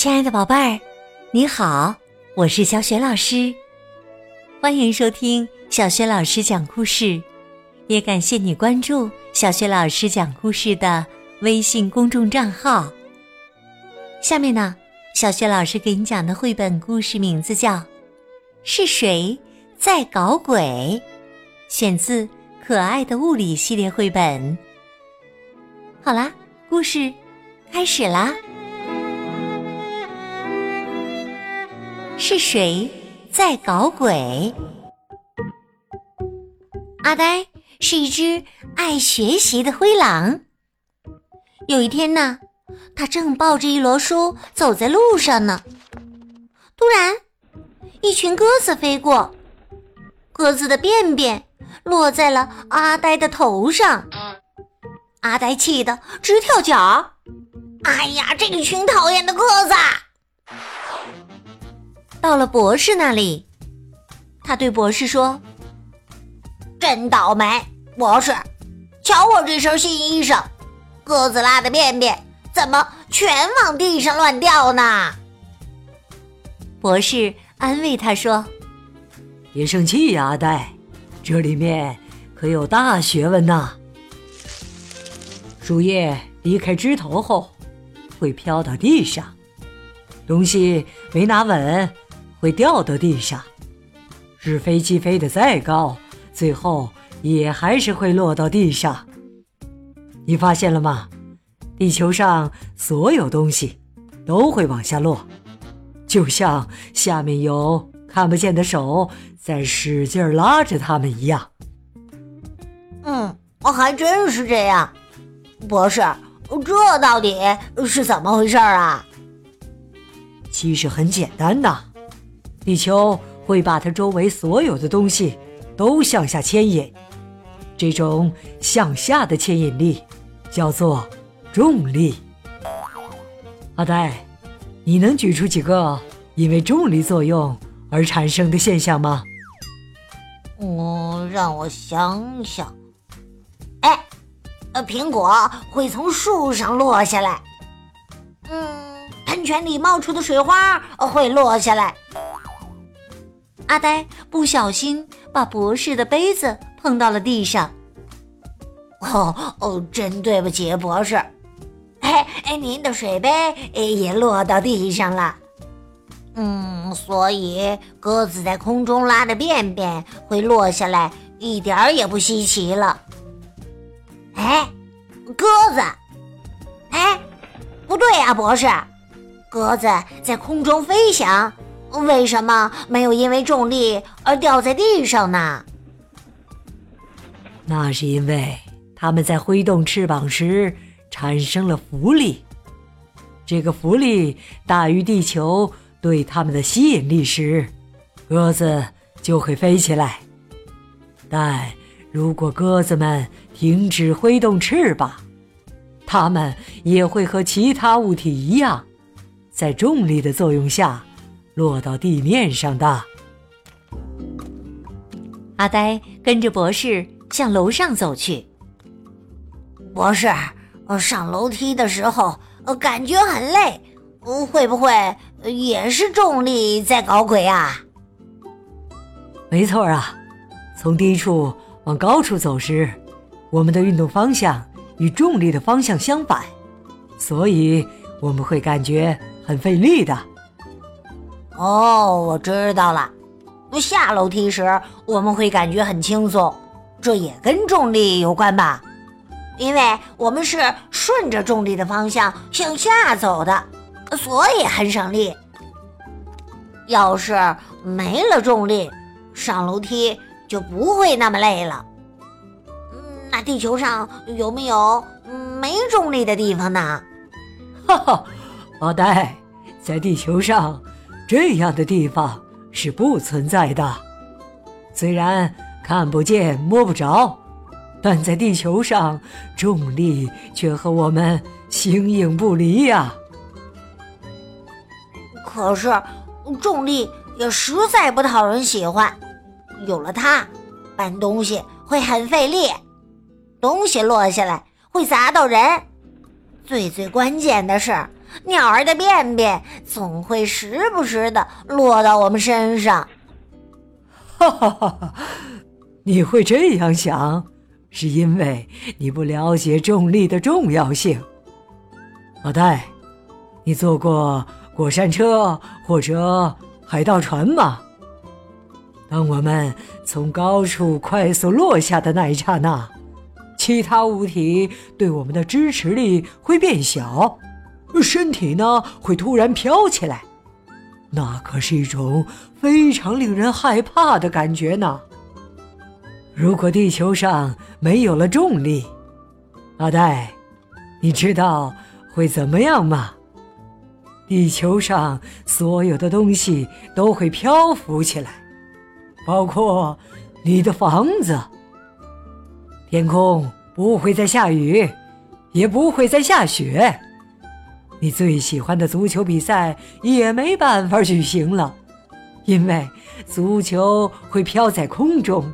亲爱的宝贝儿，你好，我是小雪老师，欢迎收听小雪老师讲故事，也感谢你关注小雪老师讲故事的微信公众账号。下面呢，小雪老师给你讲的绘本故事名字叫《是谁在搞鬼》，选自《可爱的物理》系列绘本。好啦，故事开始啦。是谁在搞鬼？阿呆是一只爱学习的灰狼。有一天呢，他正抱着一摞书走在路上呢，突然，一群鸽子飞过，鸽子的便便落在了阿呆的头上，阿呆气得直跳脚。哎呀，这群讨厌的鸽子！到了博士那里，他对博士说：“真倒霉，博士，瞧我这身新衣裳，鸽子拉的便便怎么全往地上乱掉呢？”博士安慰他说：“别生气呀，阿呆，这里面可有大学问呐。树叶离开枝头后，会飘到地上，东西没拿稳。”会掉到地上，是飞机飞得再高，最后也还是会落到地上。你发现了吗？地球上所有东西都会往下落，就像下面有看不见的手在使劲拉着它们一样。嗯，还真是这样。博士，这到底是怎么回事啊？其实很简单呐。地球会把它周围所有的东西都向下牵引，这种向下的牵引力叫做重力。阿呆，你能举出几个因为重力作用而产生的现象吗？嗯，让我想想。哎，呃，苹果会从树上落下来。嗯，喷泉里冒出的水花会落下来。阿呆不小心把博士的杯子碰到了地上。哦哦，真对不起，博士。哎哎，您的水杯也落到地上了。嗯，所以鸽子在空中拉的便便会落下来，一点儿也不稀奇了。哎，鸽子？哎，不对呀，博士，鸽子在空中飞翔。为什么没有因为重力而掉在地上呢？那是因为它们在挥动翅膀时产生了浮力，这个浮力大于地球对它们的吸引力时，鸽子就会飞起来。但如果鸽子们停止挥动翅膀，它们也会和其他物体一样，在重力的作用下。落到地面上的。阿呆跟着博士向楼上走去。博士，上楼梯的时候呃感觉很累，会不会也是重力在搞鬼啊？没错啊，从低处往高处走时，我们的运动方向与重力的方向相反，所以我们会感觉很费力的。哦，我知道了。下楼梯时我们会感觉很轻松，这也跟重力有关吧？因为我们是顺着重力的方向向下走的，所以很省力。要是没了重力，上楼梯就不会那么累了。那地球上有没有没重力的地方呢？哈哈，阿呆，在地球上。这样的地方是不存在的，虽然看不见摸不着，但在地球上，重力却和我们形影不离呀。可是，重力也实在不讨人喜欢，有了它，搬东西会很费力，东西落下来会砸到人，最最关键的是，鸟儿的便便总会时不时的落到我们身上。哈哈哈哈！你会这样想，是因为你不了解重力的重要性。老戴，你坐过过山车或者海盗船吗？当我们从高处快速落下的那一刹那，其他物体对我们的支持力会变小，身体呢会突然飘起来，那可是一种非常令人害怕的感觉呢。如果地球上没有了重力，阿呆，你知道会怎么样吗？地球上所有的东西都会漂浮起来，包括你的房子。天空不会再下雨，也不会再下雪，你最喜欢的足球比赛也没办法举行了，因为足球会飘在空中。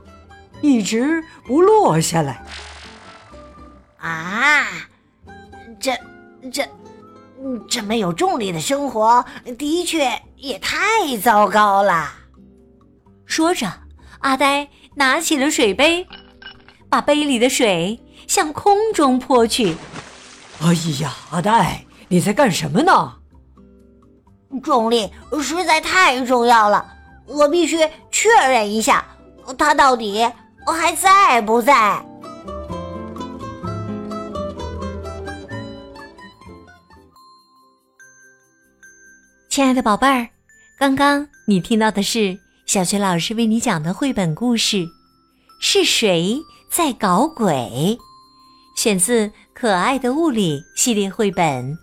一直不落下来啊！这、这、这没有重力的生活，的确也太糟糕了。说着，阿呆拿起了水杯，把杯里的水向空中泼去。哎呀，阿呆，你在干什么呢？重力实在太重要了，我必须确认一下，它到底。还在不在？亲爱的宝贝儿，刚刚你听到的是小学老师为你讲的绘本故事《是谁在搞鬼》，选自《可爱的物理》系列绘本。《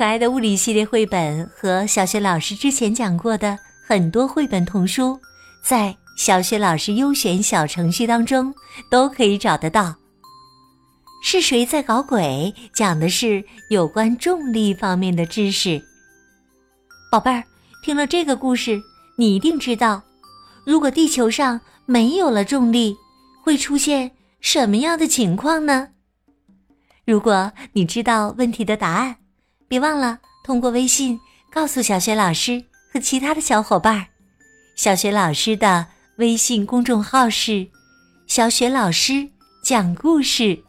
可爱的物理》系列绘本和小学老师之前讲过的很多绘本童书，在。小学老师优选小程序当中都可以找得到。是谁在搞鬼？讲的是有关重力方面的知识。宝贝儿，听了这个故事，你一定知道，如果地球上没有了重力，会出现什么样的情况呢？如果你知道问题的答案，别忘了通过微信告诉小雪老师和其他的小伙伴。小雪老师的。微信公众号是“小雪老师讲故事”，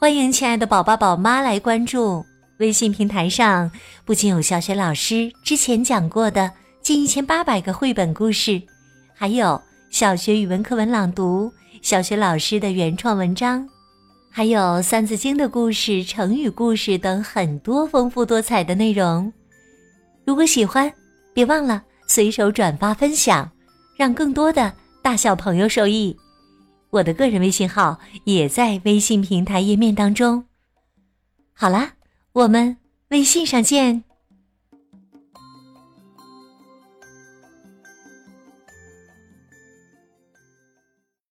欢迎亲爱的宝宝宝妈来关注。微信平台上不仅有小雪老师之前讲过的近一千八百个绘本故事，还有小学语文课文朗读、小学老师的原创文章，还有《三字经》的故事、成语故事等很多丰富多彩的内容。如果喜欢，别忘了随手转发分享。让更多的大小朋友受益，我的个人微信号也在微信平台页面当中。好啦，我们微信上见。